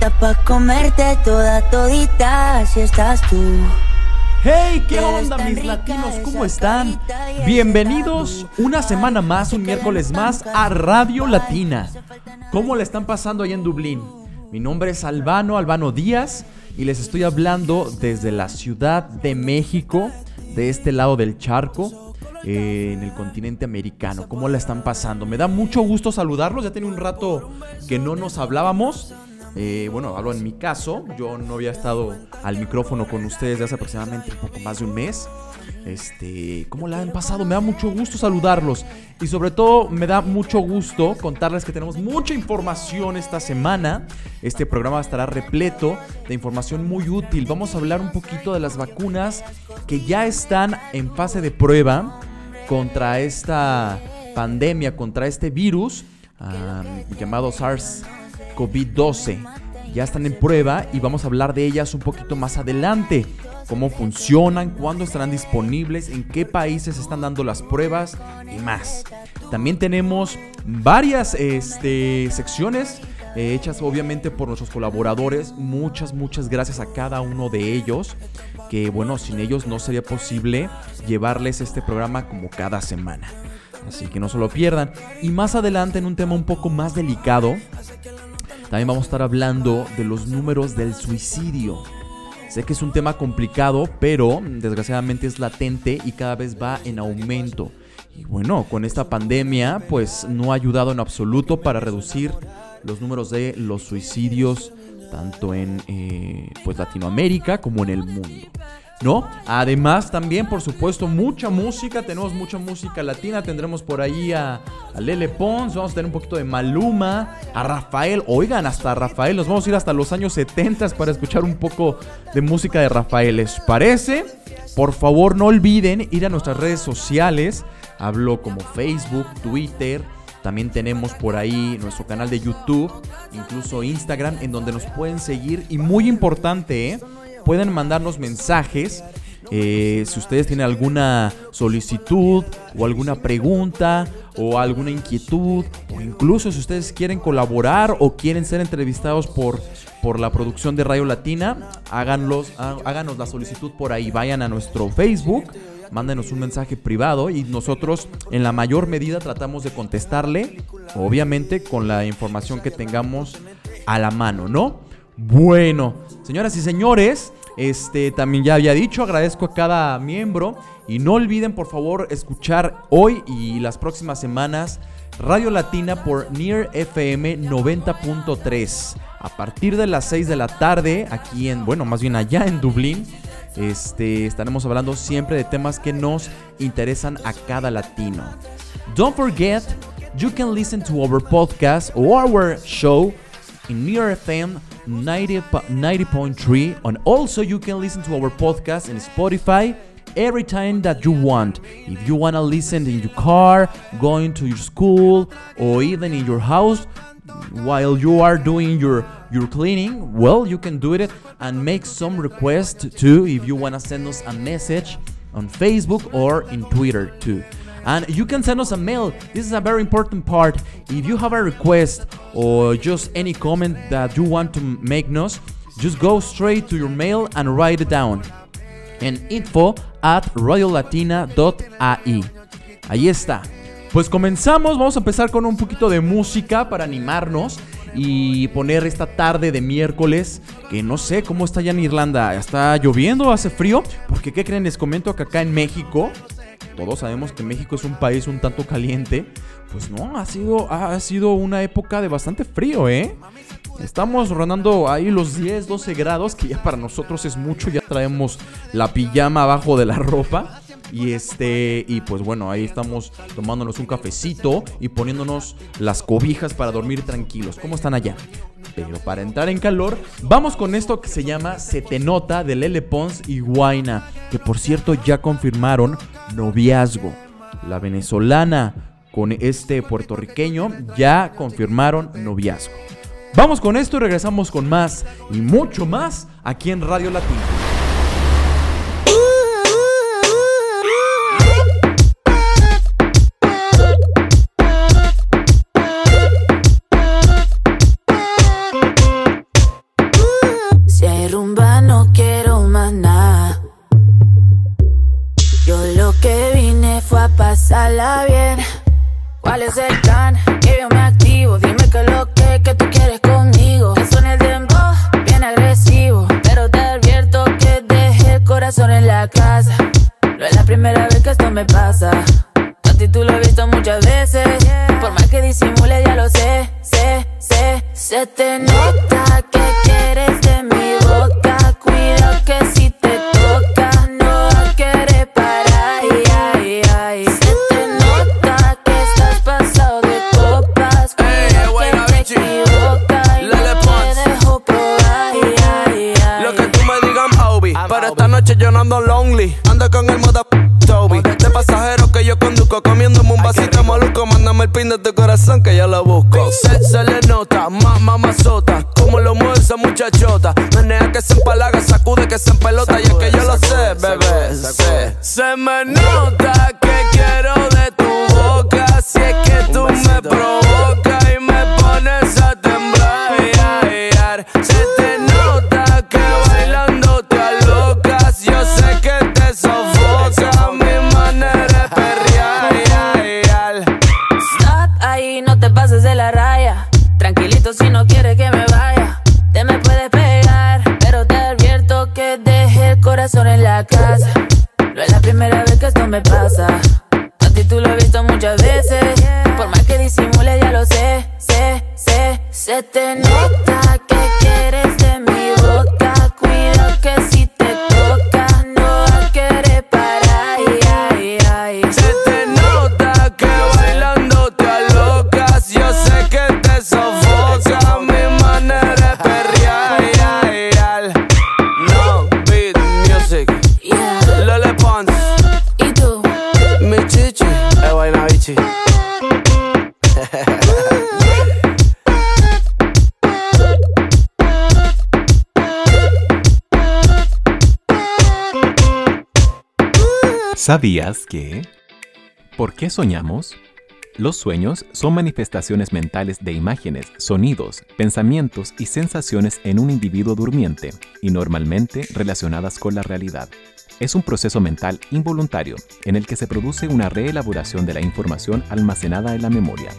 Pa' comerte toda todita si estás tú. Hey, ¿qué onda mis latinos? ¿Cómo están? Bienvenidos una semana más, un miércoles más a Radio Latina. ¿Cómo le están pasando ahí en Dublín? Mi nombre es Albano, Albano Díaz, y les estoy hablando desde la Ciudad de México, de este lado del charco, eh, en el continente americano. ¿Cómo la están pasando? Me da mucho gusto saludarlos, ya tiene un rato que no nos hablábamos. Eh, bueno, hablo en mi caso, yo no había estado al micrófono con ustedes desde hace aproximadamente un poco más de un mes. Este, ¿cómo la han pasado? Me da mucho gusto saludarlos y sobre todo me da mucho gusto contarles que tenemos mucha información esta semana. Este programa estará repleto de información muy útil. Vamos a hablar un poquito de las vacunas que ya están en fase de prueba contra esta pandemia, contra este virus llamado SARS-CoV-12. Ya están en prueba y vamos a hablar de ellas un poquito más adelante cómo funcionan, cuándo estarán disponibles, en qué países están dando las pruebas y más. También tenemos varias este, secciones eh, hechas obviamente por nuestros colaboradores. Muchas, muchas gracias a cada uno de ellos. Que bueno, sin ellos no sería posible llevarles este programa como cada semana. Así que no se lo pierdan. Y más adelante en un tema un poco más delicado, también vamos a estar hablando de los números del suicidio. Sé que es un tema complicado, pero desgraciadamente es latente y cada vez va en aumento. Y bueno, con esta pandemia pues no ha ayudado en absoluto para reducir los números de los suicidios tanto en eh, pues Latinoamérica como en el mundo. ¿No? Además, también, por supuesto, mucha música. Tenemos mucha música latina. Tendremos por ahí a, Lele Pons. Vamos a tener un poquito de Maluma. A Rafael. Oigan, hasta Rafael. Nos vamos a ir hasta los años 70 para escuchar un poco de música de Rafael. ¿Les parece? Por favor, no olviden ir a nuestras redes sociales. Hablo como Facebook, Twitter. También tenemos por ahí nuestro canal de YouTube, incluso Instagram, en donde nos pueden seguir. Y muy importante, ¿eh? Pueden mandarnos mensajes. Eh, si ustedes tienen alguna solicitud o alguna pregunta o alguna inquietud o incluso si ustedes quieren colaborar o quieren ser entrevistados por, por la producción de Radio Latina, háganlos, háganos la solicitud por ahí. Vayan a nuestro Facebook, mándenos un mensaje privado y nosotros en la mayor medida tratamos de contestarle, obviamente con la información que tengamos a la mano, ¿no? Bueno, señoras y señores, este también ya había dicho, agradezco a cada miembro y no olviden por favor escuchar hoy y las próximas semanas Radio Latina por Near FM 90.3 a partir de las 6 de la tarde aquí en, bueno, más bien allá en Dublín. Este, estaremos hablando siempre de temas que nos interesan a cada latino. Don't forget, you can listen to our podcast or our show in Near FM 90.3 and also you can listen to our podcast in Spotify every time that you want. If you want to listen in your car, going to your school, or even in your house while you are doing your your cleaning, well, you can do it and make some request too if you want to send us a message on Facebook or in Twitter too. And you can send us a mail. This is a very important part. If you have a request or just any comment that you want to make us, just go straight to your mail and write it down. En info at royalatina.ai. Ahí está. Pues comenzamos, vamos a empezar con un poquito de música para animarnos y poner esta tarde de miércoles, que no sé cómo está allá en Irlanda, está lloviendo, hace frío, porque ¿qué creen? Les comento que acá en México, todos sabemos que México es un país un tanto caliente, pues no, ha sido, ha sido una época de bastante frío, ¿eh? Estamos rondando ahí los 10, 12 grados, que ya para nosotros es mucho, ya traemos la pijama abajo de la ropa. Y este, y pues bueno, ahí estamos tomándonos un cafecito y poniéndonos las cobijas para dormir tranquilos. ¿Cómo están allá? Pero para entrar en calor, vamos con esto que se llama Se te nota de Lele Pons y Guaina, que por cierto ya confirmaron noviazgo. La venezolana con este puertorriqueño ya confirmaron noviazgo. Vamos con esto y regresamos con más y mucho más aquí en Radio Latina. Bien. ¿Cuál es el plan? Que yo me activo. Dime que lo que, que tú quieres conmigo. Que son el dembow, bien agresivo. Pero te advierto que dejé el corazón en la casa. No es la primera vez que esto me pasa. A ti tú lo he visto muchas veces. Por más que disimule, ya lo sé, sé, sé. Se te ¿Sabías que? ¿Por qué soñamos? Los sueños son manifestaciones mentales de imágenes, sonidos, pensamientos y sensaciones en un individuo durmiente y normalmente relacionadas con la realidad. Es un proceso mental involuntario en el que se produce una reelaboración de la información almacenada en la memoria.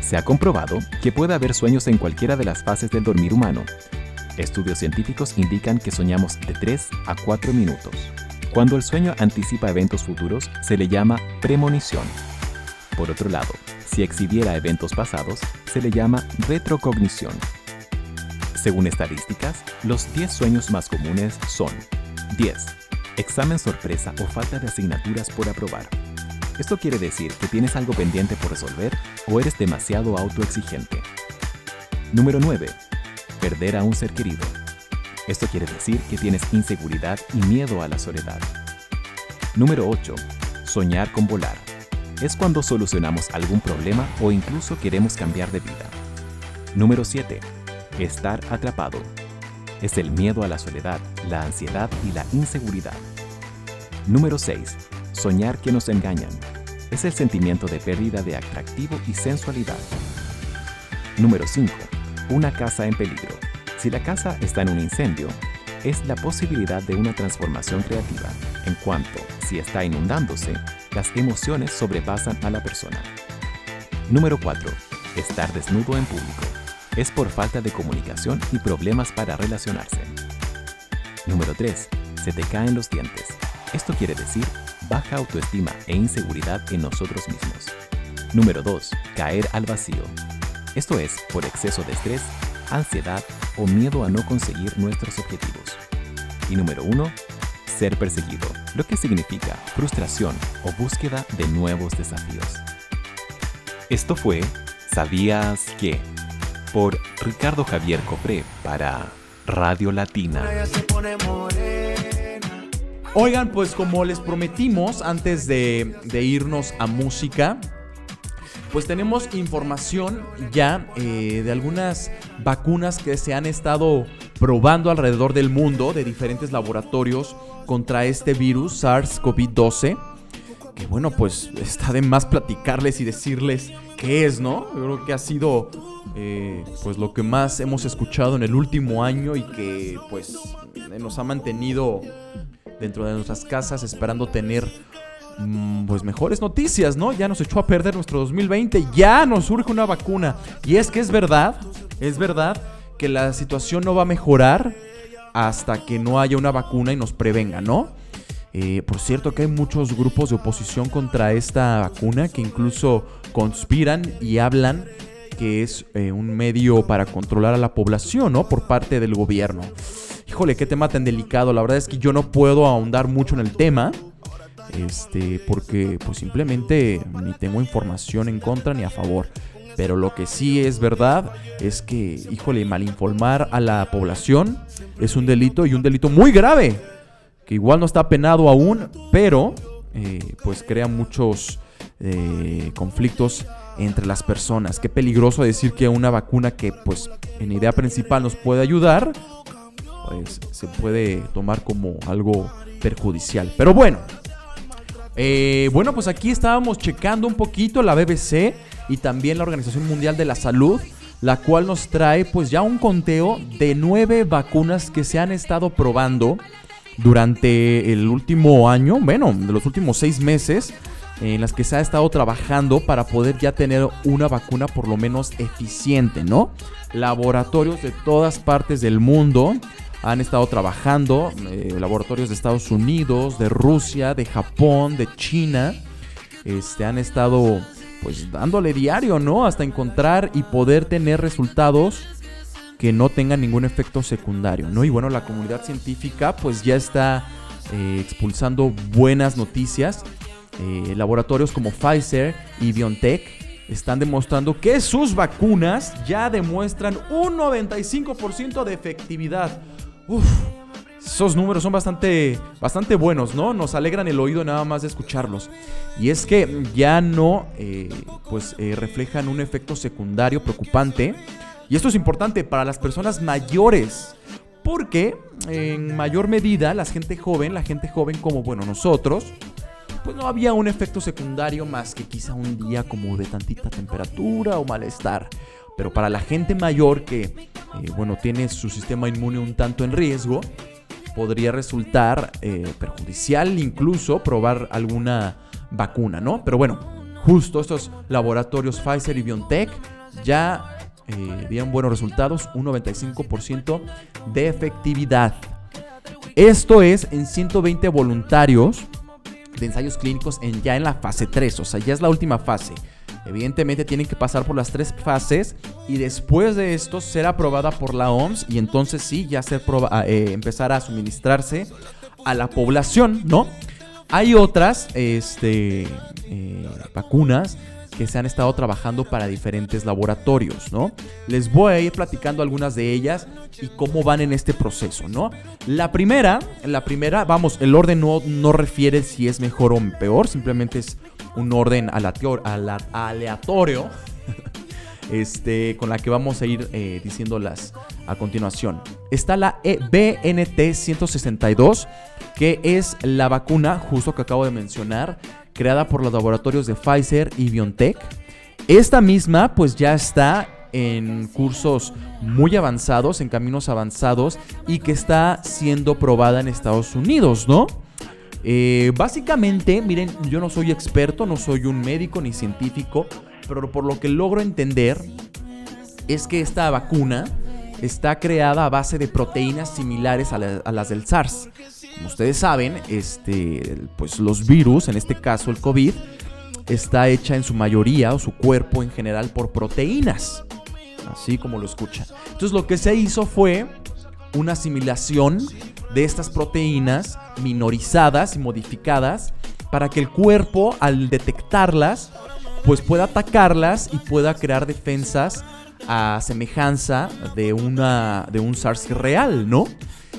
Se ha comprobado que puede haber sueños en cualquiera de las fases del dormir humano. Estudios científicos indican que soñamos de 3 a 4 minutos. Cuando el sueño anticipa eventos futuros, se le llama premonición. Por otro lado, si exhibiera eventos pasados, se le llama retrocognición. Según estadísticas, los 10 sueños más comunes son 10. Examen sorpresa o falta de asignaturas por aprobar. Esto quiere decir que tienes algo pendiente por resolver o eres demasiado autoexigente. Número 9. Perder a un ser querido. Esto quiere decir que tienes inseguridad y miedo a la soledad. Número 8. Soñar con volar. Es cuando solucionamos algún problema o incluso queremos cambiar de vida. Número 7. Estar atrapado. Es el miedo a la soledad, la ansiedad y la inseguridad. Número 6. Soñar que nos engañan. Es el sentimiento de pérdida de atractivo y sensualidad. Número 5. Una casa en peligro. Si la casa está en un incendio, es la posibilidad de una transformación creativa, en cuanto, si está inundándose, las emociones sobrepasan a la persona. Número 4. Estar desnudo en público. Es por falta de comunicación y problemas para relacionarse. Número 3. Se te caen los dientes. Esto quiere decir baja autoestima e inseguridad en nosotros mismos. Número 2. Caer al vacío. Esto es por exceso de estrés, ansiedad o miedo a no conseguir nuestros objetivos. Y número 1. Ser perseguido, lo que significa frustración o búsqueda de nuevos desafíos. Esto fue ¿Sabías qué? por Ricardo Javier Copré para Radio Latina. Oigan, pues como les prometimos antes de, de irnos a música, pues tenemos información ya eh, de algunas vacunas que se han estado probando alrededor del mundo de diferentes laboratorios contra este virus SARS-CoV-12. Que bueno, pues está de más platicarles y decirles qué es, ¿no? Yo creo que ha sido eh, pues lo que más hemos escuchado en el último año y que pues nos ha mantenido dentro de nuestras casas esperando tener pues mejores noticias, ¿no? Ya nos echó a perder nuestro 2020, ya nos surge una vacuna. Y es que es verdad, es verdad que la situación no va a mejorar hasta que no haya una vacuna y nos prevenga, ¿no? Eh, por cierto que hay muchos grupos de oposición contra esta vacuna que incluso conspiran y hablan que es eh, un medio para controlar a la población, ¿no? Por parte del gobierno. Híjole, qué tema tan delicado. La verdad es que yo no puedo ahondar mucho en el tema. Este, porque pues simplemente ni tengo información en contra ni a favor. Pero lo que sí es verdad es que, híjole, malinformar a la población es un delito y un delito muy grave. Que igual no está penado aún, pero eh, pues crea muchos eh, conflictos entre las personas. Qué peligroso decir que una vacuna que pues en idea principal nos puede ayudar, pues se puede tomar como algo perjudicial. Pero bueno, eh, bueno, pues aquí estábamos checando un poquito la BBC y también la Organización Mundial de la Salud, la cual nos trae pues ya un conteo de nueve vacunas que se han estado probando durante el último año, bueno, de los últimos seis meses en las que se ha estado trabajando para poder ya tener una vacuna por lo menos eficiente, ¿no? Laboratorios de todas partes del mundo han estado trabajando, eh, laboratorios de Estados Unidos, de Rusia, de Japón, de China, este, han estado pues dándole diario, ¿no? Hasta encontrar y poder tener resultados que no tengan ningún efecto secundario, ¿no? Y bueno, la comunidad científica pues ya está eh, expulsando buenas noticias eh, laboratorios como Pfizer y BioNTech están demostrando que sus vacunas ya demuestran un 95% de efectividad. Uf, esos números son bastante, bastante buenos, ¿no? Nos alegran el oído nada más de escucharlos. Y es que ya no, eh, pues, eh, reflejan un efecto secundario preocupante. Y esto es importante para las personas mayores. Porque en mayor medida la gente joven, la gente joven como, bueno, nosotros, pues no había un efecto secundario más que quizá un día como de tantita temperatura o malestar. Pero para la gente mayor que, eh, bueno, tiene su sistema inmune un tanto en riesgo, podría resultar eh, perjudicial incluso probar alguna vacuna, ¿no? Pero bueno, justo estos laboratorios Pfizer y BioNTech ya eh, dieron buenos resultados, un 95% de efectividad. Esto es en 120 voluntarios de ensayos clínicos en, ya en la fase 3, o sea, ya es la última fase. Evidentemente tienen que pasar por las tres fases y después de esto ser aprobada por la OMS y entonces sí, ya ser ah, eh, empezar a suministrarse a la población, ¿no? Hay otras este, eh, vacunas que se han estado trabajando para diferentes laboratorios, ¿no? Les voy a ir platicando algunas de ellas y cómo van en este proceso, ¿no? La primera, la primera, vamos, el orden no, no refiere si es mejor o peor, simplemente es un orden aleatorio, este, con la que vamos a ir eh, diciéndolas a continuación. Está la e BNT 162, que es la vacuna, justo que acabo de mencionar, creada por los laboratorios de Pfizer y BioNTech. Esta misma pues ya está en cursos muy avanzados, en caminos avanzados y que está siendo probada en Estados Unidos, ¿no? Eh, básicamente, miren, yo no soy experto, no soy un médico ni científico, pero por lo que logro entender es que esta vacuna está creada a base de proteínas similares a, a las del SARS. Como ustedes saben, este, pues los virus, en este caso el COVID, está hecha en su mayoría o su cuerpo en general por proteínas, así como lo escuchan. Entonces lo que se hizo fue una asimilación de estas proteínas minorizadas y modificadas para que el cuerpo al detectarlas pues pueda atacarlas y pueda crear defensas a semejanza de una de un SARS real, ¿no?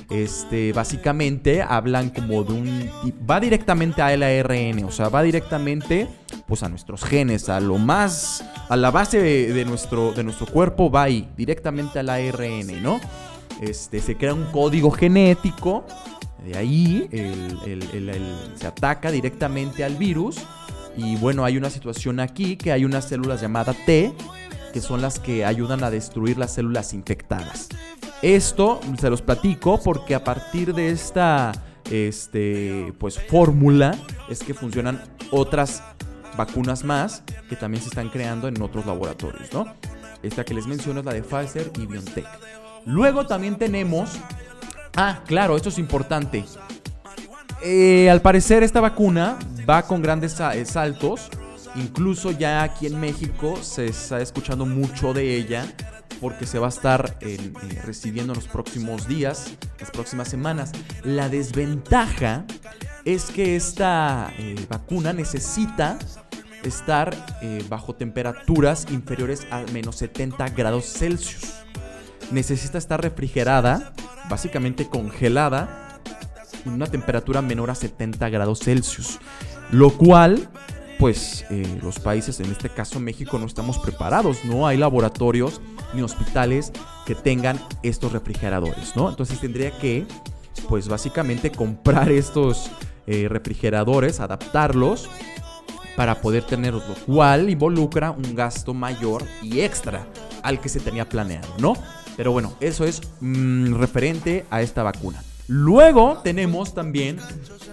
Este, básicamente hablan como de un va directamente al ARN, o sea, va directamente pues a nuestros genes, a lo más a la base de, de nuestro de nuestro cuerpo va ahí, directamente al ARN, ¿no? Este, se crea un código genético, de ahí se ataca directamente al virus y bueno, hay una situación aquí que hay unas células llamadas T que son las que ayudan a destruir las células infectadas. Esto se los platico porque a partir de esta este, pues, fórmula es que funcionan otras vacunas más que también se están creando en otros laboratorios. Esta que les menciono es la de Pfizer y BioNTech. Luego también tenemos... Ah, claro, esto es importante. Eh, al parecer esta vacuna va con grandes eh, saltos. Incluso ya aquí en México se está escuchando mucho de ella porque se va a estar eh, recibiendo en los próximos días, las próximas semanas. La desventaja es que esta vacuna necesita estar bajo temperaturas inferiores a menos 70 grados Celsius. Necesita estar refrigerada, básicamente congelada, en una temperatura menor a 70 grados Celsius. Lo cual, pues eh, los países, en este caso México, no estamos preparados. No hay laboratorios ni hospitales que tengan estos refrigeradores, ¿no? Entonces tendría que, pues básicamente comprar estos eh, refrigeradores, adaptarlos para poder tenerlos, lo cual involucra un gasto mayor y extra al que se tenía planeado, ¿no? Pero bueno, eso es mm, referente a esta vacuna. Luego tenemos también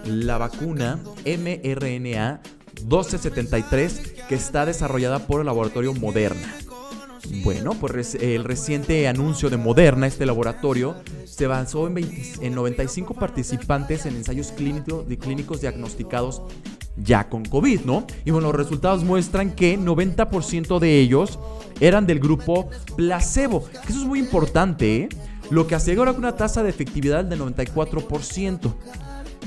la vacuna mRNA 1273 que está desarrollada por el laboratorio Moderna. Bueno, pues el reciente anuncio de Moderna, este laboratorio, se basó en, 20 en 95 participantes en ensayos clínico- clínicos diagnosticados ya con COVID, ¿no? Y bueno, los resultados muestran que 90% de ellos eran del grupo placebo, eso es muy importante, ¿eh? Lo que asegura una tasa de efectividad del 94%.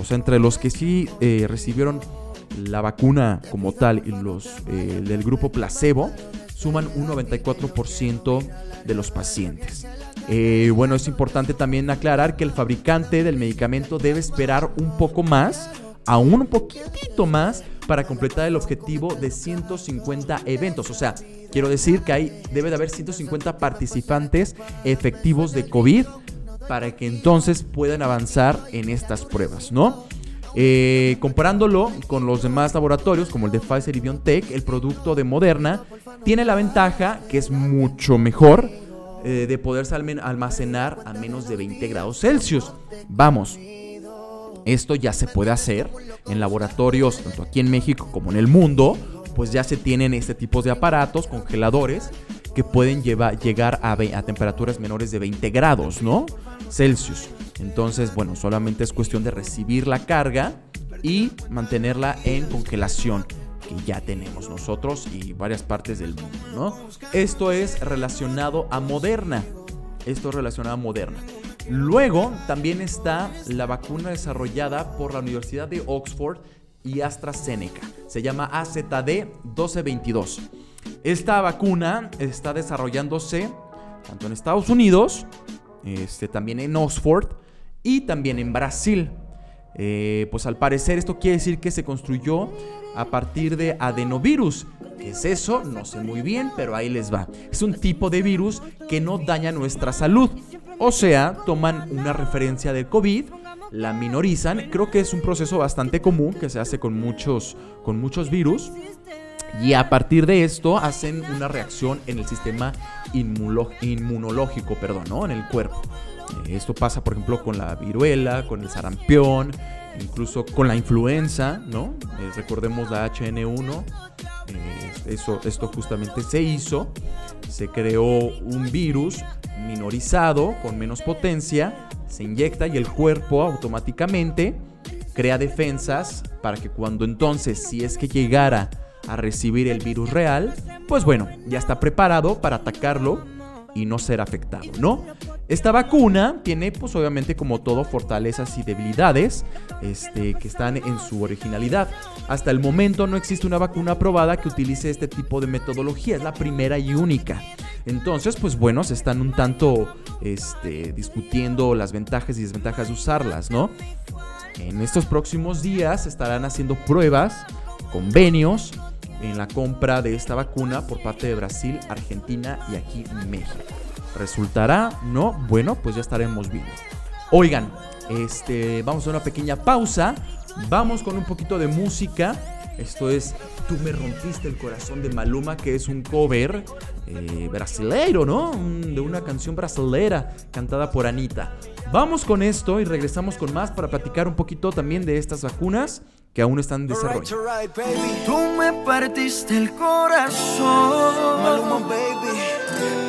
O sea, entre los que sí eh, recibieron la vacuna como tal y los eh, del grupo placebo, suman un 94% de los pacientes. Eh, bueno, es importante también aclarar que el fabricante del medicamento debe esperar un poco más, aún un poquitito más, para completar el objetivo de 150 eventos. O sea, quiero decir que hay, debe de haber 150 participantes efectivos de COVID para que entonces puedan avanzar en estas pruebas, ¿no? Eh, comparándolo con los demás laboratorios como el de Pfizer y BioNTech, el producto de Moderna tiene la ventaja que es mucho mejor eh, de poderse almacenar a menos de 20 grados Celsius. Vamos, esto ya se puede hacer en laboratorios tanto aquí en México como en el mundo, pues ya se tienen este tipo de aparatos, congeladores, que pueden llegar a, a temperaturas menores de 20 grados, ¿no? Celsius. Entonces, bueno, solamente es cuestión de recibir la carga y mantenerla en congelación, que ya tenemos nosotros y varias partes del mundo, ¿no? Esto es relacionado a Moderna. Esto es relacionado a Moderna. Luego también está la vacuna desarrollada por la Universidad de Oxford y AstraZeneca. Se llama AZD1222. Esta vacuna está desarrollándose tanto en Estados Unidos, este, también en Oxford y también en Brasil. Eh, pues al parecer esto quiere decir que se construyó a partir de adenovirus. ¿Qué es eso? No sé muy bien, pero ahí les va. Es un tipo de virus que no daña nuestra salud. O sea, toman una referencia del COVID, la minorizan. Creo que es un proceso bastante común que se hace con muchos, con muchos virus. Y a partir de esto hacen una reacción en el sistema inmunológico, perdón, ¿no? En el cuerpo. Esto pasa, por ejemplo, con la viruela, con el sarampión, incluso con la influenza, ¿no? Eh, recordemos la HN1, eh, eso, esto justamente se hizo. Se creó un virus minorizado con menos potencia, se inyecta y el cuerpo automáticamente crea defensas para que cuando entonces, si es que llegara a recibir el virus real, pues bueno, ya está preparado para atacarlo y no ser afectado, ¿no? Esta vacuna tiene, pues obviamente como todo, fortalezas y debilidades este, que están en su originalidad. Hasta el momento no existe una vacuna aprobada que utilice este tipo de metodología, es la primera y única. Entonces, pues bueno, se están un tanto este, discutiendo las ventajas y desventajas de usarlas, ¿no? En estos próximos días estarán haciendo pruebas, convenios en la compra de esta vacuna por parte de Brasil, Argentina y aquí México. ¿Resultará? ¿No? Bueno, pues ya estaremos viendo. Oigan, este, vamos a una pequeña pausa. Vamos con un poquito de música. Esto es Tú me rompiste el corazón de Maluma, que es un cover eh, brasileiro, ¿no? De una canción brasilera cantada por Anita. Vamos con esto y regresamos con más para platicar un poquito también de estas vacunas que aún están en desarrollo. Tú me partiste el corazón, Maluma, baby.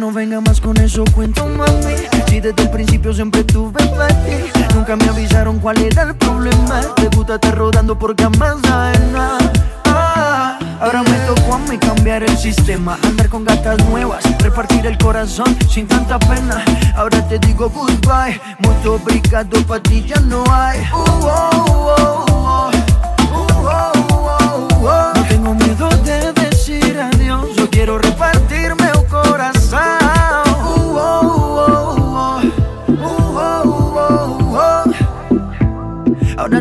no venga más con eso, cuento mami. Si desde el principio siempre tuve para nunca me avisaron cuál era el problema. Te gusta estar rodando jamás sabes nada. Ah, Ahora me tocó a mí cambiar el sistema, andar con gatas nuevas, repartir el corazón sin tanta pena. Ahora te digo goodbye, mucho obrigado, pa' ti ya no hay. Uh, oh, oh,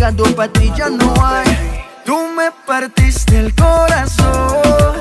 obrigado, pa' ti ya no hay. Tú me partiste el corazón,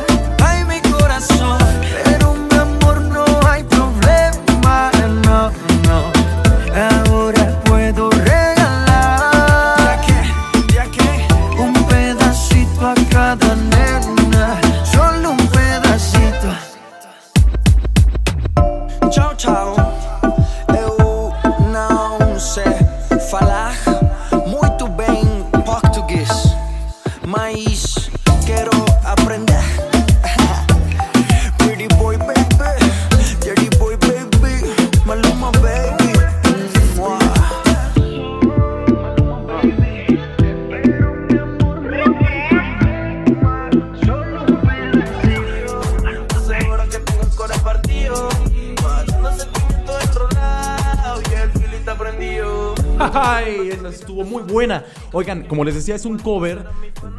muy buena. Oigan, como les decía, es un cover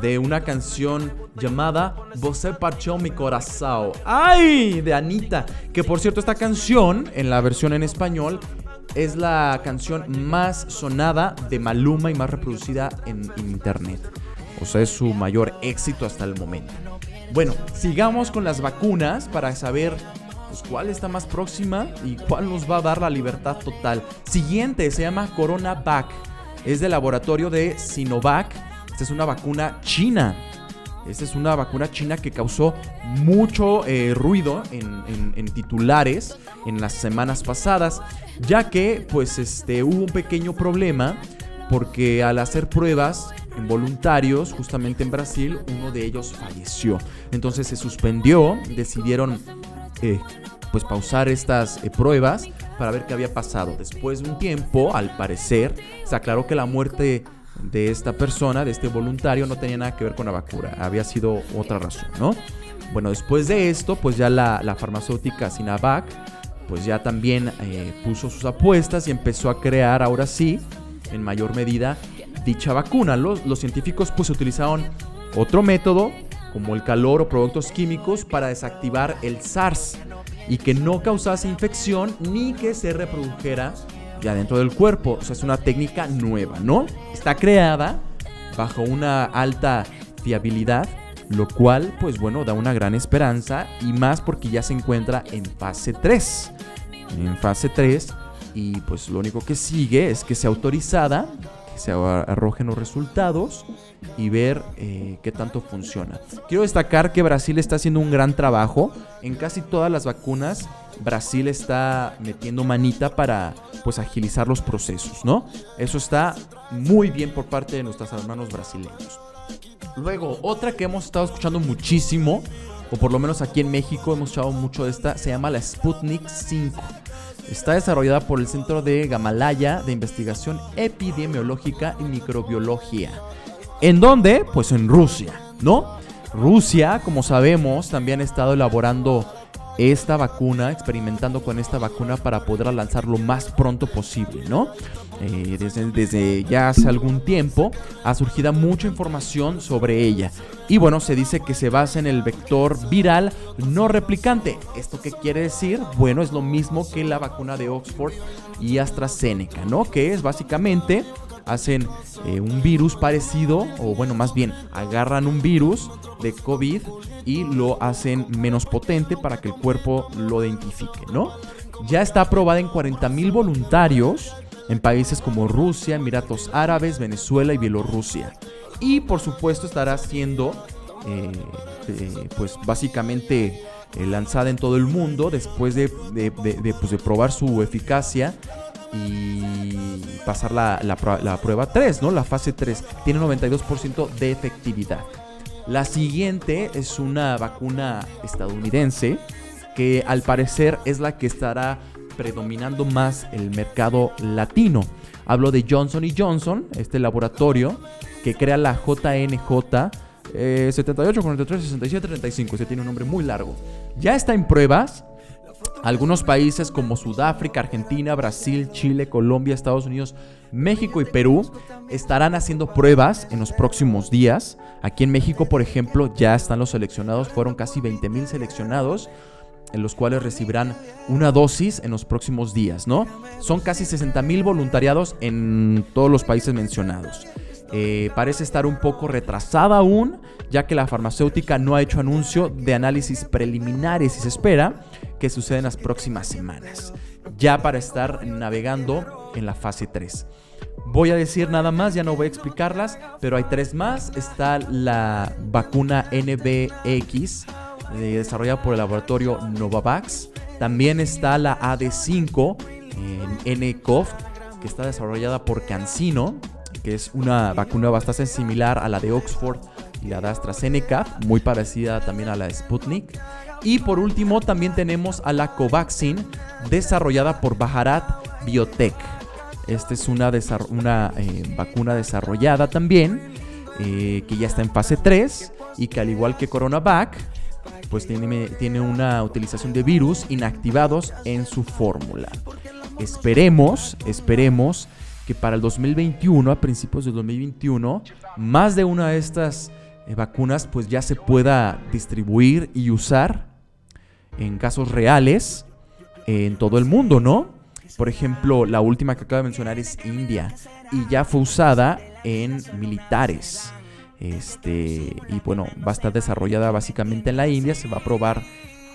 de una canción llamada Você parchó mi corazón. ¡Ay! De Anita. Que por cierto, esta canción, en la versión en español, es la canción más sonada de Maluma y más reproducida en, internet. O sea, es su mayor éxito hasta el momento. Bueno, sigamos con las vacunas para saber pues, cuál está más próxima y cuál nos va a dar la libertad total. Siguiente se llama CoronaVac. Es del laboratorio de Sinovac. Esta es una vacuna china. Esta es una vacuna china que causó mucho eh, ruido en, titulares en las semanas pasadas, ya que pues este, hubo un pequeño problema porque al hacer pruebas en voluntarios, justamente en Brasil, uno de ellos falleció. Entonces se suspendió, decidieron eh, pues pausar estas eh, pruebas para ver qué había pasado. Después de un tiempo, al parecer, se aclaró que la muerte de esta persona, de este voluntario, no tenía nada que ver con la vacuna, había sido otra razón, ¿no? Bueno, después de esto, pues ya la, la farmacéutica Sinovac, pues ya también eh, puso sus apuestas y empezó a crear, ahora sí, en mayor medida, dicha vacuna. Los, los científicos pues utilizaron otro método, como el calor o productos químicos, para desactivar el SARS y que no causase infección ni que se reprodujera ya dentro del cuerpo. O sea, es una técnica nueva, ¿no? Está creada bajo una alta fiabilidad, lo cual, pues bueno, da una gran esperanza y más porque ya se encuentra en fase 3. En fase 3 y pues lo único que sigue es que sea autorizada, que se arrojen los resultados y ver eh, qué tanto funciona. Quiero destacar que Brasil está haciendo un gran trabajo. En casi todas las vacunas, Brasil está metiendo manita para pues agilizar los procesos, ¿no? Eso está muy bien por parte de nuestros hermanos brasileños. Luego, otra que hemos estado escuchando muchísimo, o por lo menos aquí en México hemos escuchado mucho de esta, se llama la Sputnik 5. Está desarrollada por el Centro de Gamalaya de Investigación Epidemiológica y Microbiología. ¿En dónde? Pues en Rusia, ¿no? Rusia, como sabemos, también ha estado elaborando esta vacuna, experimentando con esta vacuna para poderla lanzar lo más pronto posible, ¿no? Eh, desde, desde ya hace algún tiempo ha surgido mucha información sobre ella. Y bueno, se dice que se basa en el vector viral no replicante. ¿Esto qué quiere decir? Bueno, es lo mismo que la vacuna de Oxford y AstraZeneca, ¿no? Que es básicamente hacen eh, un virus parecido, o bueno, más bien, agarran un virus de COVID y lo hacen menos potente para que el cuerpo lo identifique, ¿no? Ya está aprobada en 40.000 voluntarios en países como Rusia, Emiratos Árabes, Venezuela y Bielorrusia. Y por supuesto estará siendo, eh, eh, pues básicamente lanzada en todo el mundo después de, de- pues, de probar su eficacia y pasar la, la prue- la prueba 3, ¿no? La fase 3. Tiene 92% de efectividad. La siguiente es una vacuna estadounidense que al parecer es la que estará predominando más el mercado latino. Hablo de Johnson Johnson, este laboratorio que crea la JNJ eh, 78, 43, 67, 35. Este tiene un nombre muy largo. Ya está en pruebas. Algunos países como Sudáfrica, Argentina, Brasil, Chile, Colombia, Estados Unidos, México y Perú estarán haciendo pruebas en los próximos días. Aquí en México, por ejemplo, ya están los seleccionados. Fueron casi 20 mil seleccionados en los cuales recibirán una dosis en los próximos días, ¿no? Son casi 60 mil voluntariados en todos los países mencionados. Eh, parece estar un poco retrasada aún, ya que la farmacéutica no ha hecho anuncio de análisis preliminares y se espera que suceda en las próximas semanas, ya para estar navegando en la fase 3. Voy a decir nada más, ya no voy a explicarlas, pero hay tres más. Está la vacuna NBX, eh, desarrollada por el laboratorio Novavax. También está la AD5 en NCOV, que está desarrollada por CanSino, que es una vacuna bastante similar a la de Oxford y la de AstraZeneca, muy parecida también a la de Sputnik. Y por último también tenemos a la Covaxin, desarrollada por Bharat Biotech. Esta es una, una eh, vacuna desarrollada también, eh, que ya está en fase 3 y que al igual que CoronaVac, pues tiene, tiene una utilización de virus inactivados en su fórmula. Esperemos, esperemos que para el 2021, a principios del 2021, más de una de estas eh, vacunas pues ya se pueda distribuir y usar en casos reales en todo el mundo, ¿no? Por ejemplo, la última que acabo de mencionar es India y ya fue usada en militares. Este, y bueno, va a estar desarrollada básicamente en la India, se va a probar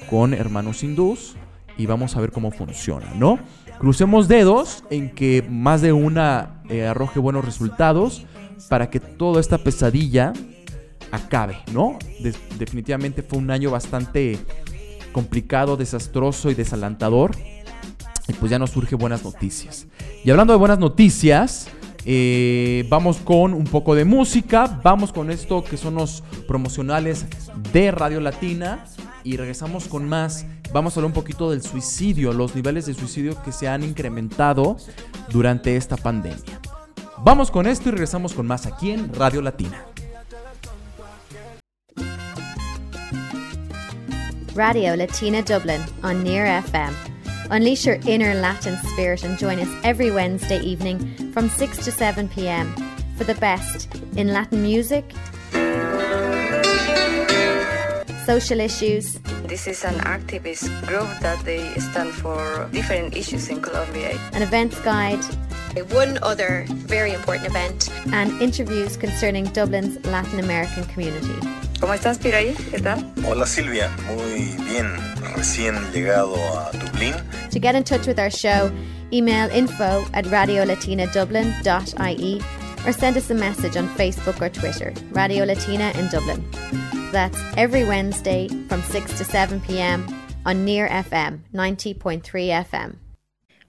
con hermanos hindús y vamos a ver cómo funciona, ¿no? Crucemos dedos en que más de una eh, arroje buenos resultados para que toda esta pesadilla acabe, ¿no? De- definitivamente fue un año bastante complicado, desastroso y desalentador. Y pues ya nos surge buenas noticias. Y hablando de buenas noticias, eh, vamos con un poco de música. Vamos con esto que son los promocionales de Radio Latina. Y regresamos con más. Vamos a hablar un poquito del suicidio, los niveles de suicidio que se han incrementado durante esta pandemia. Vamos con esto y regresamos con más aquí en Radio Latina. Radio Latina Dublin on Near FM. Unleash your inner Latin spirit and join us every Wednesday evening from 6 to 7 pm for the best in Latin music, social issues, This is an activist group that they stand for different issues in Colombia. an events guide, One other very important event. and interviews concerning Dublin's Latin American community. ¿Cómo estás, Piraí? ¿Qué tal? Hola Silvia, muy bien, recién llegado a Dublín. To get in touch with our show, email info at radiolatinadublin.ie or send us a message on Facebook or Twitter, Radio Latina in Dublin. That's every Wednesday from 6 to 7 pm on Near FM 90.3 FM.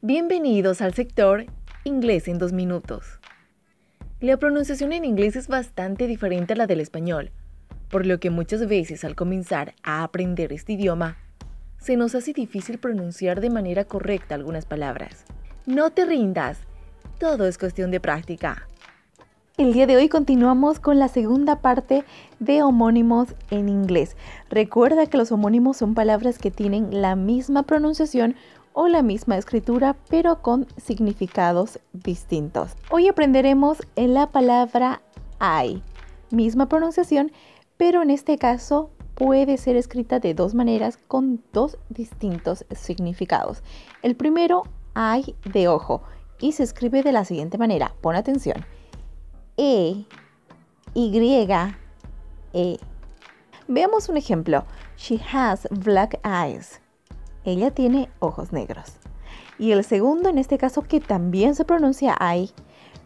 Bienvenidos al sector Inglés en dos minutos. La pronunciación en inglés es bastante diferente a la del español, por lo que muchas veces al comenzar a aprender este idioma, se nos hace difícil pronunciar de manera correcta algunas palabras. No te rindas, todo es cuestión de práctica. El día de hoy continuamos con la segunda parte de homónimos en inglés. Recuerda que los homónimos son palabras que tienen la misma pronunciación o la misma escritura, pero con significados distintos. Hoy aprenderemos en la palabra I, misma pronunciación, pero en este caso puede ser escrita de dos maneras con dos distintos significados. El primero, I de ojo, y se escribe de la siguiente manera. Pon atención. E, Y, E. Veamos un ejemplo. She has black eyes. Ella tiene ojos negros. Y el segundo, en este caso, que también se pronuncia I,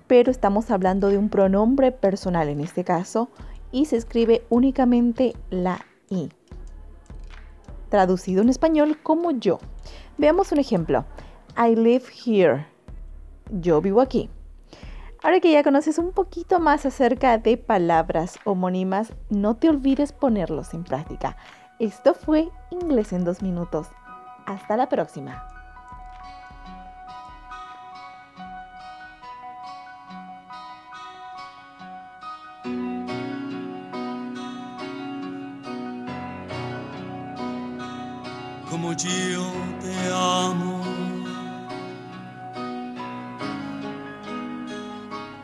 pero estamos hablando de un pronombre personal en este caso, y se escribe únicamente la I. Traducido en español como yo. Veamos un ejemplo. I live here. Yo vivo aquí. Ahora que ya conoces un poquito más acerca de palabras homónimas, no te olvides ponerlos en práctica. Esto fue Inglés en dos minutos. Hasta la próxima. como yo te amo,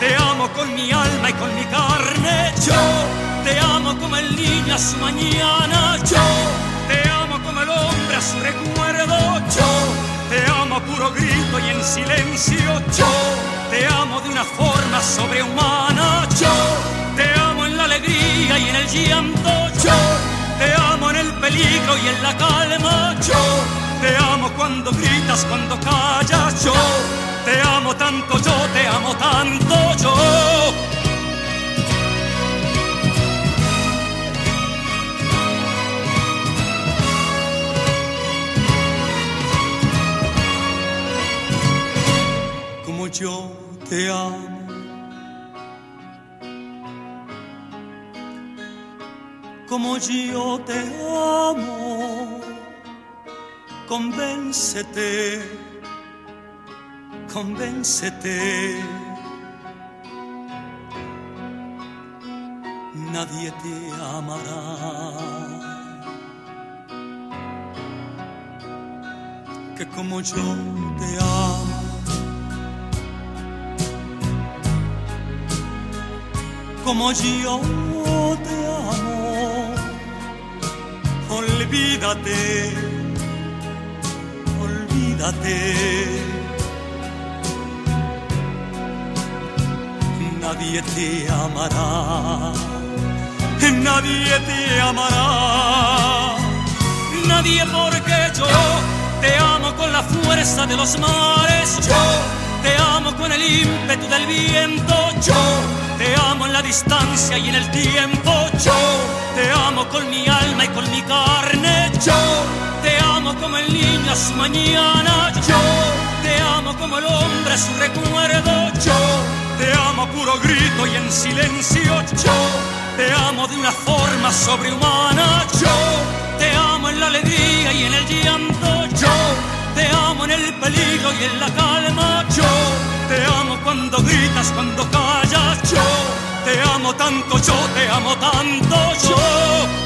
te amo con mi alma y con mi carne, yo te amo como el niño a su mañana, yo te amo como el hombre a su recuerdo, yo te amo a puro grito y en silencio, yo te amo de una forma sobrehumana, yo te amo en la alegría y en el llanto, yo te amo en el peligro y en la calma, yo te amo cuando gritas, cuando callas, yo te amo tanto, yo te amo tanto, yo. Como yo te amo. como yo te amo. Convéncete, convéncete. Nadie te amará. Que como yo te amo. Como yo te amo, olvídate, olvídate. Nadie te amará, nadie te amará, nadie porque yo te amo con la fuerza de los mares, yo te amo con el ímpetu del viento, yo te amo en la distancia y en el tiempo, yo te amo con mi alma y con mi carne, yo te amo como el niño a su mañana, yo te amo como el hombre a su recuerdo, yo te amo puro grito y en silencio, yo te amo de una forma sobrehumana, yo te amo en la alegría y en el llanto, yo te amo en el peligro y en la calma, yo te amo cuando gritas, cuando callas, yo te amo tanto, yo te amo tanto. Yo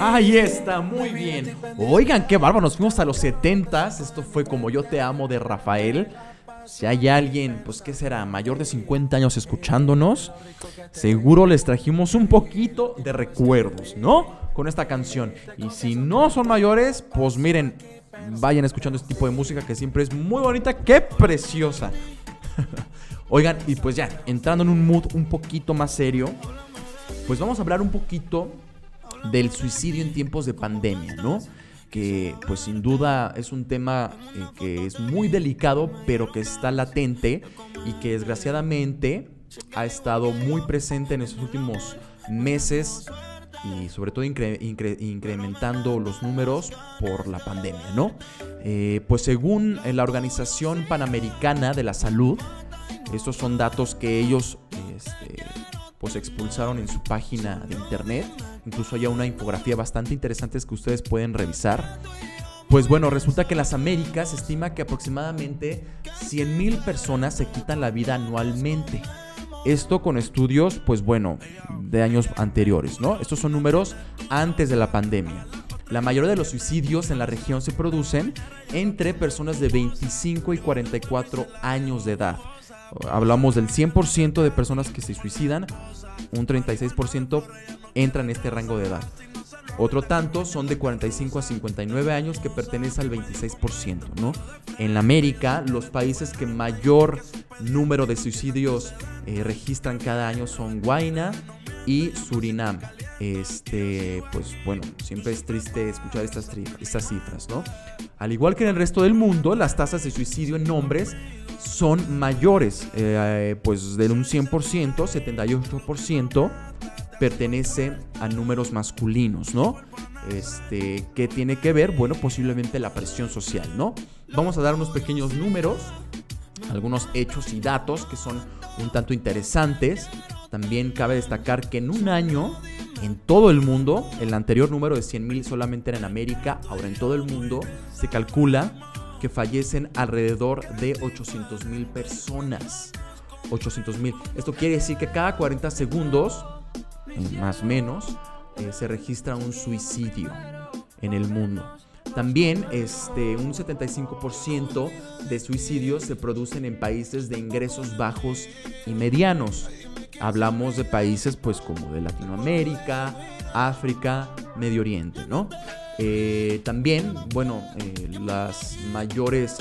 Ahí está, muy bien. Oigan, qué bárbaro, nos fuimos a los 70s. Esto fue como Yo Te Amo de Rafael. Si hay alguien, pues qué será, mayor de 50 años escuchándonos, seguro les trajimos un poquito de recuerdos, ¿no? Con esta canción. Y si no son mayores, pues miren, vayan escuchando este tipo de música que siempre es muy bonita, qué preciosa. Oigan, y pues ya, entrando en un mood un poquito más serio, pues vamos a hablar un poquito del suicidio en tiempos de pandemia, ¿no? Que pues sin duda es un tema eh, que es muy delicado, pero que está latente y que desgraciadamente ha estado muy presente en estos últimos meses y sobre todo incre- incre- incrementando los números por la pandemia, ¿no? Eh, pues según la Organización Panamericana de la Salud, estos son datos que ellos este, pues expulsaron en su página de internet. Incluso hay una infografía bastante interesante que ustedes pueden revisar. Pues bueno, resulta que en las Américas se estima que aproximadamente 100.000 personas se quitan la vida anualmente. Esto con estudios, pues bueno, de años anteriores, ¿no? Estos son números antes de la pandemia. La mayoría de los suicidios en la región se producen entre personas de 25 y 44 años de edad. Hablamos del 100% de personas que se suicidan, un 36% entra en este rango de edad. Otro tanto son de 45 a 59 años que pertenece al 26%, ¿no? En la América, los países que mayor número de suicidios eh, registran cada año son Guayana y Surinam. Este, pues bueno, siempre es triste escuchar estas, estas cifras, ¿no? Al igual que en el resto del mundo, las tasas de suicidio en hombres son mayores, eh, pues de un 100%, 78% pertenece a números masculinos, ¿no? Este, ¿qué tiene que ver? Bueno, posiblemente la presión social, ¿no? Vamos a dar unos pequeños números, algunos hechos y datos que son un tanto interesantes. También cabe destacar que en un año, en todo el mundo, el anterior número de 100.000 solamente era en América, ahora en todo el mundo se calcula que fallecen alrededor de 800.000 personas. 800.000. Esto quiere decir que cada 40 segundos, más o menos, eh, se registra un suicidio en el mundo. También este, un 75% de suicidios se producen en países de ingresos bajos y medianos. Hablamos de países pues como de Latinoamérica, África, Medio Oriente, ¿no? Eh, también, bueno, eh, las mayores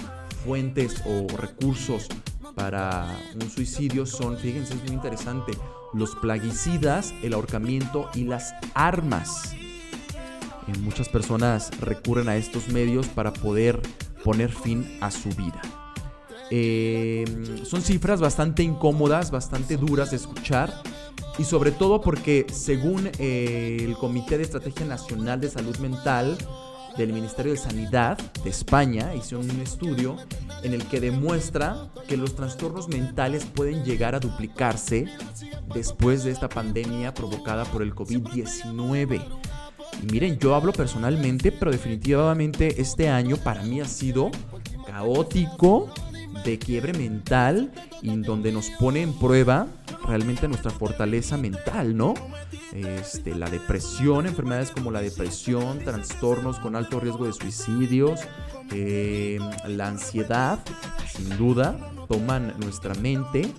fuentes o recursos para un suicidio son, fíjense, es muy interesante, los plaguicidas, el ahorcamiento y las armas. Eh, muchas personas recurren a estos medios para poder poner fin a su vida. son cifras bastante incómodas, bastante duras de escuchar y sobre todo porque según eh, el Comité de Estrategia Nacional de Salud Mental del Ministerio de Sanidad de España, hicieron un estudio en el que demuestra que los trastornos mentales pueden llegar a duplicarse después de esta pandemia provocada por el COVID-19. Y miren, yo hablo personalmente, pero definitivamente este año para mí ha sido caótico, de quiebre mental, y donde nos pone en prueba realmente nuestra fortaleza mental, ¿no? Este, la depresión, enfermedades como la depresión, trastornos con alto riesgo de suicidios, eh, la ansiedad, sin duda, toman nuestra mente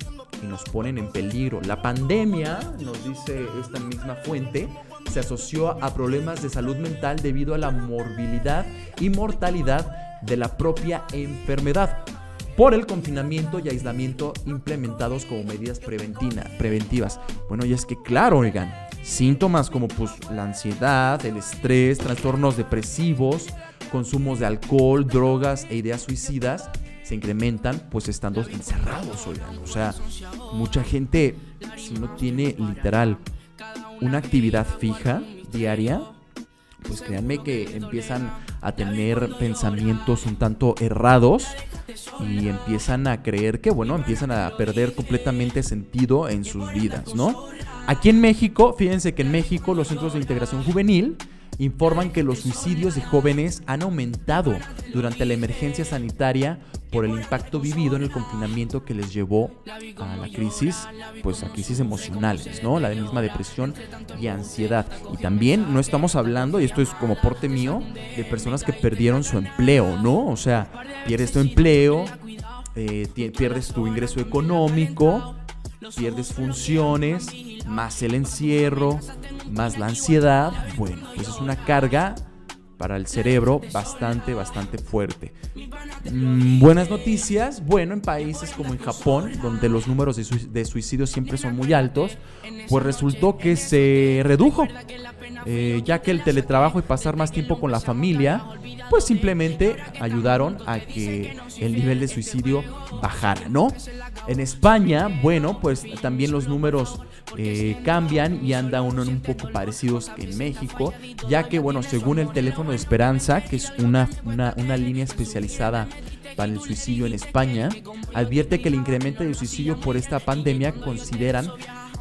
y nos ponen en peligro. La pandemia, nos dice esta misma fuente, se asoció a problemas de salud mental debido a la morbilidad y mortalidad de la propia enfermedad por el confinamiento y aislamiento implementados como medidas preventivas. Bueno, y es que claro, oigan, síntomas como pues la ansiedad, el estrés, trastornos depresivos, consumos de alcohol, drogas e ideas suicidas se incrementan pues estando encerrados, oigan. O sea, mucha gente si no tiene literal una actividad fija diaria, pues créanme que empiezan a tener pensamientos un tanto errados y empiezan a creer que, bueno, empiezan a perder completamente sentido en sus vidas, ¿no? Aquí en México, fíjense que en México los centros de integración juvenil informan que los suicidios de jóvenes han aumentado durante la emergencia sanitaria por el impacto vivido en el confinamiento que les llevó a la crisis, pues a crisis emocionales, ¿no? La misma depresión y ansiedad. Y también no estamos hablando, y esto es como porte mío, de personas que perdieron su empleo, ¿no? O sea, pierdes tu empleo, eh, pierdes tu ingreso económico, pierdes funciones, más el encierro, más la ansiedad, bueno, pues es una carga para el cerebro bastante, bastante fuerte. Mm, buenas noticias, bueno, en países como en Japón, donde los números de, de suicidios siempre son muy altos, pues resultó que se redujo, eh, ya que el teletrabajo y pasar más tiempo con la familia, pues simplemente ayudaron a que el nivel de suicidio bajara, ¿no? En España, bueno, pues también los números eh, cambian y andan un poco parecidos en México, ya que, bueno, según el teléfono de Esperanza, que es una, una, línea especializada para el suicidio en España, advierte que el incremento de suicidio por esta pandemia consideran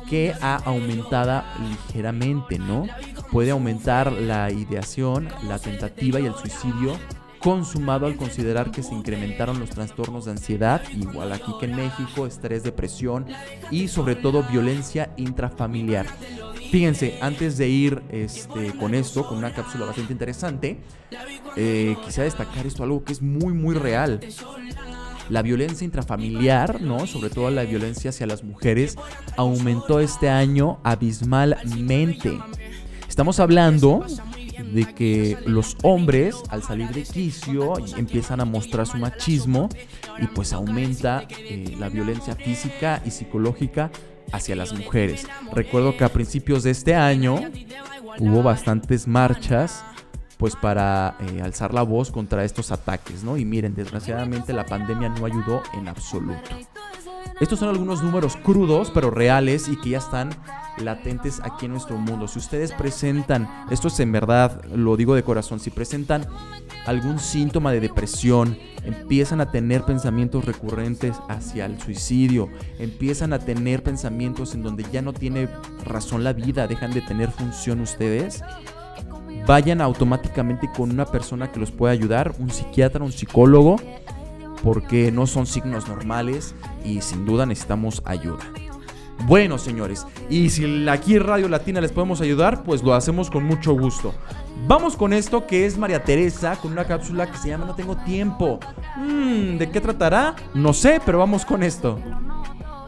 que ha aumentado ligeramente, ¿no? Puede aumentar la ideación, la tentativa y el suicidio consumado al considerar que se incrementaron los trastornos de ansiedad, igual aquí que en México, estrés, depresión y sobre todo violencia intrafamiliar. Fíjense, antes de ir este, con esto, con una cápsula bastante interesante, eh, quisiera destacar esto, algo que es muy, muy real. La violencia intrafamiliar, ¿no? Sobre todo la violencia hacia las mujeres, aumentó este año abismalmente. Estamos hablando de que los hombres al salir de quicio empiezan a mostrar su machismo y pues aumenta eh, la violencia física y psicológica hacia las mujeres. Recuerdo que a principios de este año hubo bastantes marchas pues para eh, alzar la voz contra estos ataques, ¿no? Y miren, desgraciadamente la pandemia no ayudó en absoluto. Estos son algunos números crudos pero reales y que ya están latentes aquí en nuestro mundo. Si ustedes presentan, esto es en verdad, lo digo de corazón, si presentan algún síntoma de depresión, empiezan a tener pensamientos recurrentes hacia el suicidio, empiezan a tener pensamientos en donde ya no tiene razón la vida, dejan de tener función ustedes, vayan automáticamente con una persona que los pueda ayudar, un psiquiatra, un psicólogo, porque no son signos normales y sin duda necesitamos ayuda. Bueno, señores, y si aquí Radio Latina les podemos ayudar, pues lo hacemos con mucho gusto. Vamos con esto que es María Teresa con una cápsula que se llama No tengo tiempo. Mm, ¿De qué tratará? No sé, pero vamos con esto.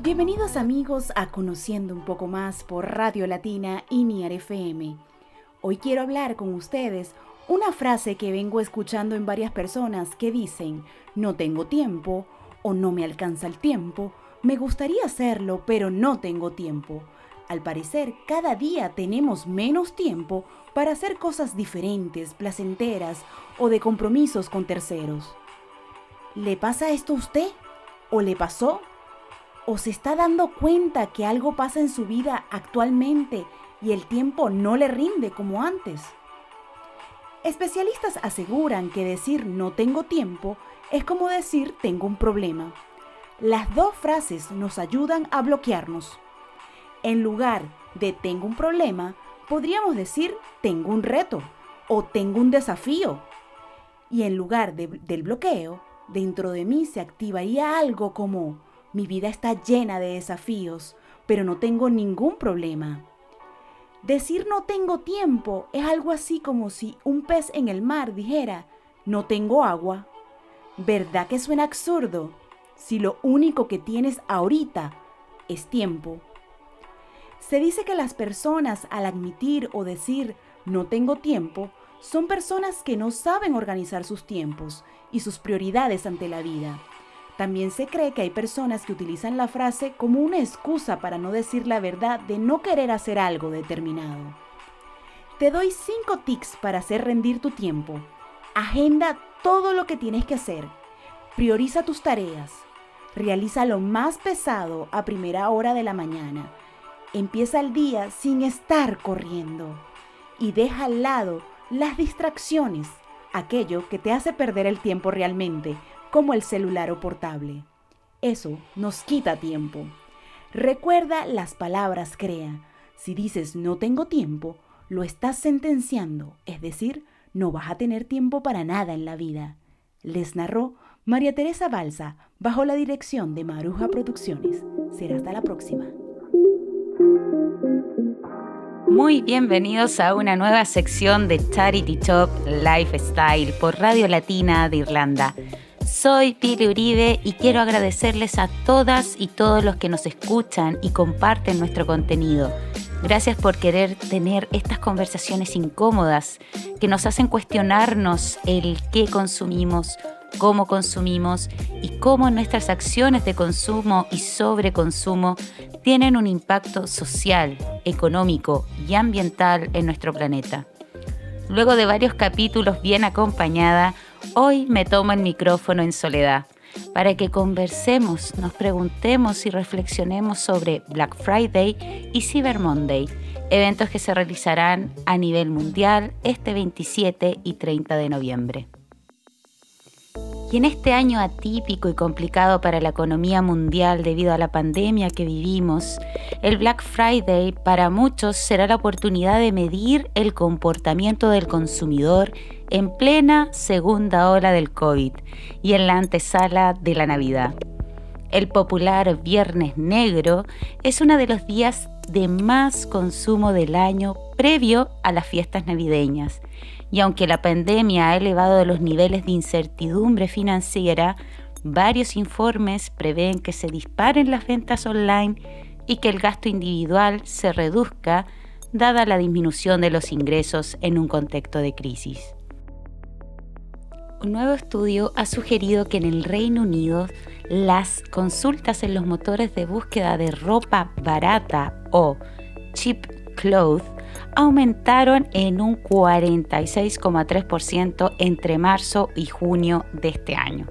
Bienvenidos amigos a Conociendo un poco más por Radio Latina y Niar FM. Hoy quiero hablar con ustedes una frase que vengo escuchando en varias personas que dicen no tengo tiempo o no me alcanza el tiempo, me gustaría hacerlo pero no tengo tiempo. Al parecer, cada día tenemos menos tiempo para hacer cosas diferentes, placenteras o de compromisos con terceros. ¿Le pasa esto a usted? ¿O le pasó? ¿O se está dando cuenta que algo pasa en su vida actualmente y el tiempo no le rinde como antes? Especialistas aseguran que decir no tengo tiempo es como decir tengo un problema. Las dos frases nos ayudan a bloquearnos. En lugar de tengo un problema, podríamos decir tengo un reto o tengo un desafío. Y en lugar del bloqueo, dentro de mí se activaría algo como mi vida está llena de desafíos, pero no tengo ningún problema. Decir no tengo tiempo es algo así como si un pez en el mar dijera no tengo agua. ¿Verdad que suena absurdo? Si lo único que tienes ahorita es tiempo. Se dice que las personas al admitir o decir no tengo tiempo son personas que no saben organizar sus tiempos y sus prioridades ante la vida. También se cree que hay personas que utilizan la frase como una excusa para no decir la verdad de no querer hacer algo determinado. Te doy 5 tips para hacer rendir tu tiempo. Agenda todo lo que tienes que hacer. Prioriza tus tareas. Realiza lo más pesado a primera hora de la mañana. Empieza el día sin estar corriendo. Y deja al lado las distracciones, aquello que te hace perder el tiempo realmente, como el celular o portable. Eso nos quita tiempo. Recuerda las palabras crea. Si dices no tengo tiempo, lo estás sentenciando, es decir, no vas a tener tiempo para nada en la vida. Les narró María Teresa Balsa bajo la dirección de Maruja Producciones. Será hasta la próxima. Muy bienvenidos a una nueva sección de Charity Top Lifestyle por Radio Latina de Irlanda. Soy Pili Uribe y quiero agradecerles a todas y todos los que nos escuchan y comparten nuestro contenido. Gracias por querer tener estas conversaciones incómodas que nos hacen cuestionarnos el qué consumimos, cómo consumimos y cómo nuestras acciones de consumo y sobreconsumo tienen un impacto social, económico y ambiental en nuestro planeta. Luego de varios capítulos bien acompañada, hoy me tomo el micrófono en soledad para que conversemos, nos preguntemos y reflexionemos sobre Black Friday y Cyber Monday, eventos que se realizarán a nivel mundial este 27 y 30 de noviembre. Y en este año atípico y complicado para la economía mundial debido a la pandemia que vivimos, el Black Friday para muchos será la oportunidad de medir el comportamiento del consumidor en plena segunda ola del COVID y en la antesala de la Navidad. El popular Viernes Negro es uno de los días de más consumo del año previo a las fiestas navideñas y aunque la pandemia ha elevado los niveles de incertidumbre financiera, varios informes prevén que se disparen las ventas online y que el gasto individual se reduzca dada la disminución de los ingresos en un contexto de crisis. Un nuevo estudio ha sugerido que en el Reino Unido las consultas en los motores de búsqueda de ropa barata o cheap clothes aumentaron en un 46,3% entre marzo y junio de este año.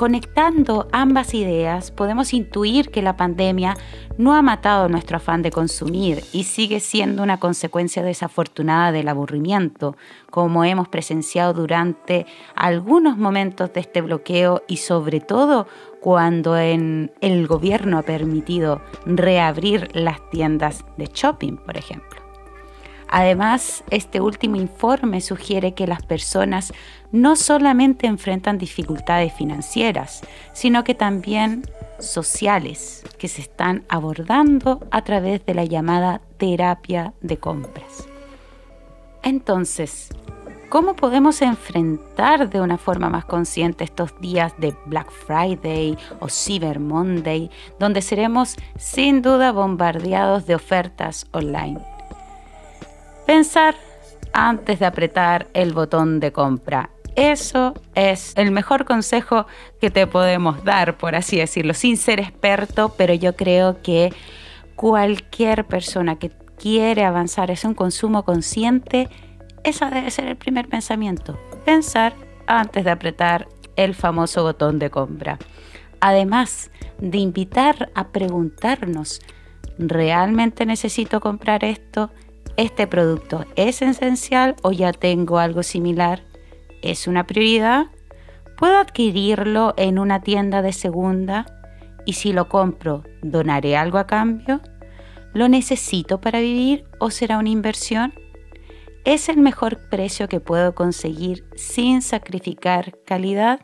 Conectando ambas ideas, podemos intuir que la pandemia no ha matado nuestro afán de consumir y sigue siendo una consecuencia desafortunada del aburrimiento, como hemos presenciado durante algunos momentos de este bloqueo y sobre todo cuando el gobierno ha permitido reabrir las tiendas de shopping, por ejemplo. Además, este último informe sugiere que las personas no solamente enfrentan dificultades financieras, sino que también sociales que se están abordando a través de la llamada terapia de compras. Entonces, ¿cómo podemos enfrentar de una forma más consciente estos días de Black Friday o Cyber Monday, donde seremos sin duda bombardeados de ofertas online? Pensar antes de apretar el botón de compra eso es el mejor consejo que te podemos dar, por así decirlo, sin ser experto, pero yo creo que cualquier persona que quiere avanzar es un consumo consciente, ese debe ser el primer pensamiento. Pensar antes de apretar el famoso botón de compra. Además de invitar a preguntarnos, ¿realmente necesito comprar esto? ¿Este producto es esencial o ya tengo algo similar? es una prioridad, puedo adquirirlo en una tienda de segunda y si lo compro, ¿donaré algo a cambio? ¿Lo necesito para vivir o será una inversión? ¿Es el mejor precio que puedo conseguir sin sacrificar calidad?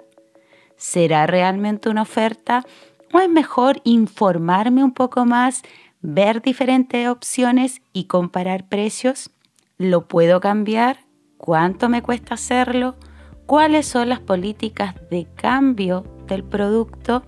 ¿Será realmente una oferta? ¿O es mejor informarme un poco más, ver diferentes opciones y comparar precios? ¿Lo puedo cambiar? ¿Cuánto me cuesta hacerlo? cuáles son las políticas de cambio del producto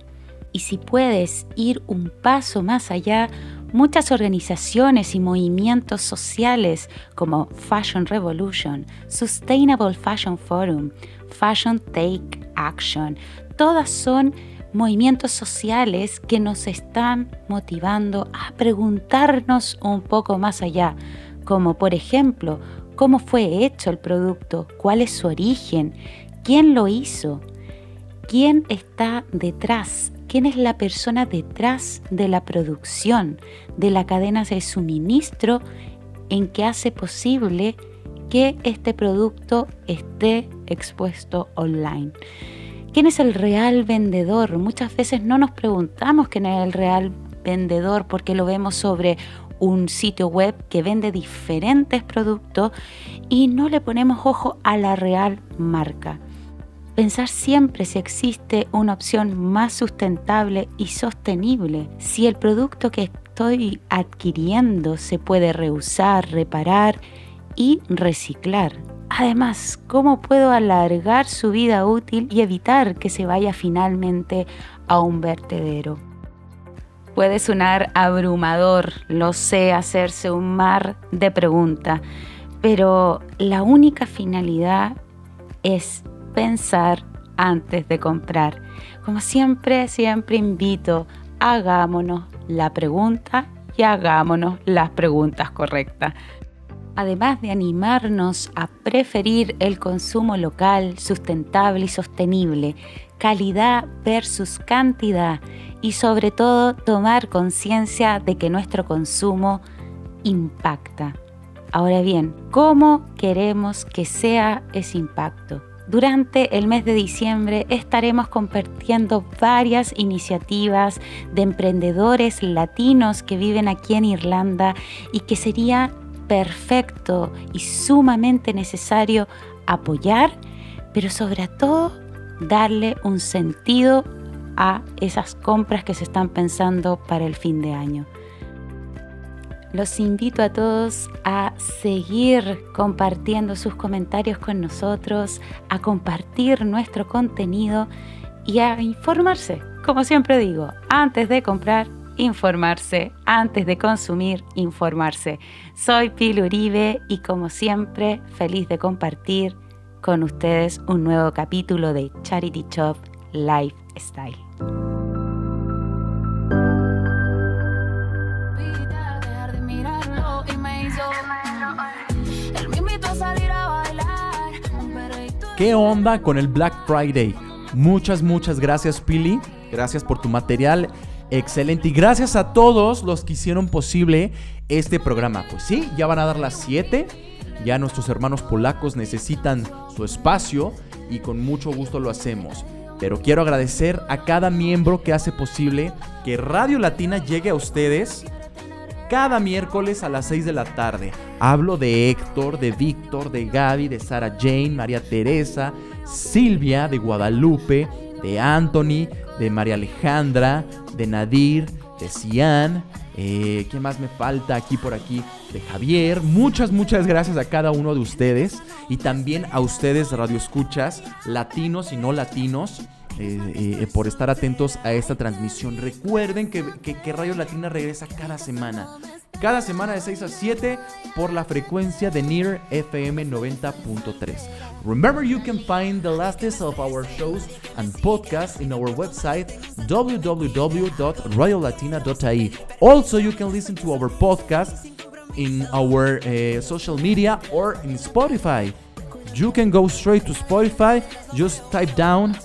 y si puedes ir un paso más allá, muchas organizaciones y movimientos sociales como Fashion Revolution, Sustainable Fashion Forum, Fashion Take Action, todas son movimientos sociales que nos están motivando a preguntarnos un poco más allá, como por ejemplo, cómo fue hecho el producto, cuál es su origen, quién lo hizo, quién está detrás, quién es la persona detrás de la producción, de la cadena de suministro en que hace posible que este producto esté expuesto online. ¿Quién es el real vendedor? Muchas veces no nos preguntamos quién es el real vendedor porque lo vemos sobre un sitio web que vende diferentes productos y no le ponemos ojo a la real marca. Pensar siempre si existe una opción más sustentable y sostenible, si el producto que estoy adquiriendo se puede reusar, reparar y reciclar. Además, ¿cómo puedo alargar su vida útil y evitar que se vaya finalmente a un vertedero? Puede sonar abrumador, lo sé, hacerse un mar de preguntas, pero la única finalidad es pensar antes de comprar. Como siempre, siempre invito, hagámonos la pregunta y hagámonos las preguntas correctas. Además de animarnos a preferir el consumo local, sustentable y sostenible, calidad versus cantidad y sobre todo tomar conciencia de que nuestro consumo impacta. Ahora bien, ¿cómo queremos que sea ese impacto? Durante el mes de diciembre estaremos compartiendo varias iniciativas de emprendedores latinos que viven aquí en Irlanda y que sería perfecto y sumamente necesario apoyar, pero sobre todo darle un sentido a esas compras que se están pensando para el fin de año. Los invito a todos a seguir compartiendo sus comentarios con nosotros, a compartir nuestro contenido y a informarse. Como siempre digo, antes de comprar, informarse, antes de consumir, informarse. Soy Pil Uribe y como siempre, feliz de compartir con ustedes un nuevo capítulo de Charity Shop Lifestyle. ¿Qué onda con el Black Friday? Muchas, muchas gracias Pili. Gracias por tu material. Excelente. Y gracias a todos los que hicieron posible este programa. Pues sí, ya van a dar las 7 ya nuestros hermanos polacos necesitan su espacio y con mucho gusto lo hacemos. Pero quiero agradecer a cada miembro que hace posible que Radio Latina llegue a ustedes cada miércoles a las 6 de la tarde. Hablo de Héctor, de Víctor, de Gaby, de Sara Jane, María Teresa, Silvia, de Guadalupe, de Anthony, de María Alejandra, de Nadir, de Cian. Eh, ¿Qué más me falta aquí por aquí? De Javier. Muchas, muchas gracias a cada uno de ustedes. Y también a ustedes, radioescuchas, latinos y no latinos. Eh, eh, por estar atentos a esta transmisión. Recuerden que, que, que Radio Latina regresa cada semana. Cada semana de 6 a 7 por la frecuencia de NEAR FM 90.3. Remember, you can find the last list of our shows and podcasts in our website www.radiolatina.ie. Also, you can listen to our podcast in our uh, social media or in Spotify. You can go straight to Spotify, just type down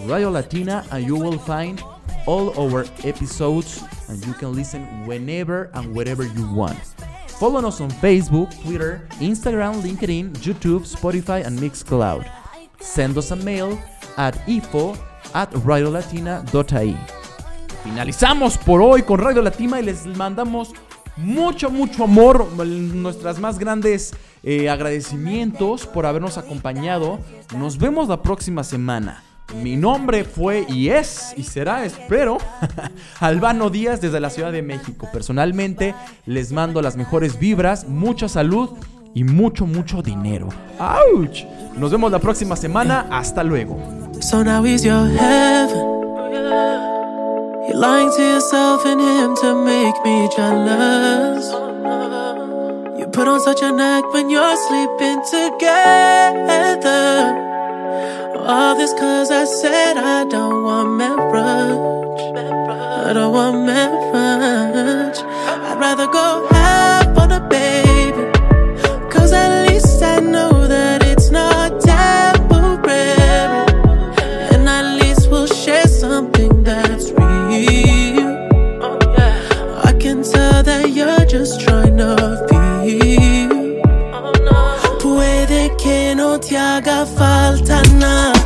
Radio Latina, and you will find all our episodes, and you can listen whenever and wherever you want. Follow us on Facebook, Twitter, Instagram, LinkedIn, YouTube, Spotify, and Mixcloud. Send us a mail at info at radiolatina.ie. Finalizamos por hoy con Radio Latina y les mandamos mucho, mucho amor, nuestras más grandes eh, agradecimientos por habernos acompañado. Nos vemos la próxima semana. Mi nombre fue y es y será, espero, Albano Díaz desde la Ciudad de México. Personalmente les mando las mejores vibras, mucha salud y mucho, mucho dinero. ¡Auch! Nos vemos la próxima semana. Hasta luego. So now he's your heaven. You're lying to yourself and him to make me jealous. You put on such an act when you're sleeping together. All this cause I said I don't want marriage. I don't want marriage. I'd rather go half on a baby. Cause at least I know that it's not temporary. And at least we'll share something that's real. I can tell that you're just trying to feel. Puede que no te haga falta nada,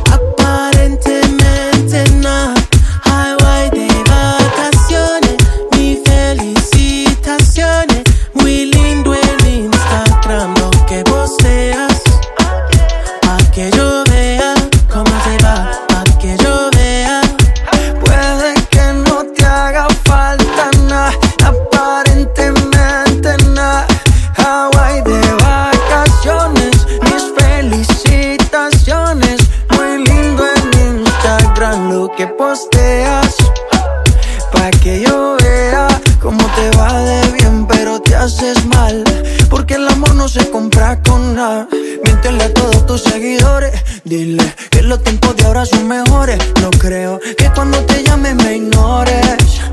Porque el amor no se compra con nada. Miéntele a todos tus seguidores. Dile que los tiempos de ahora son mejores. No creo que cuando te llame me ignores.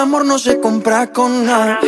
el amor no se compra con nada.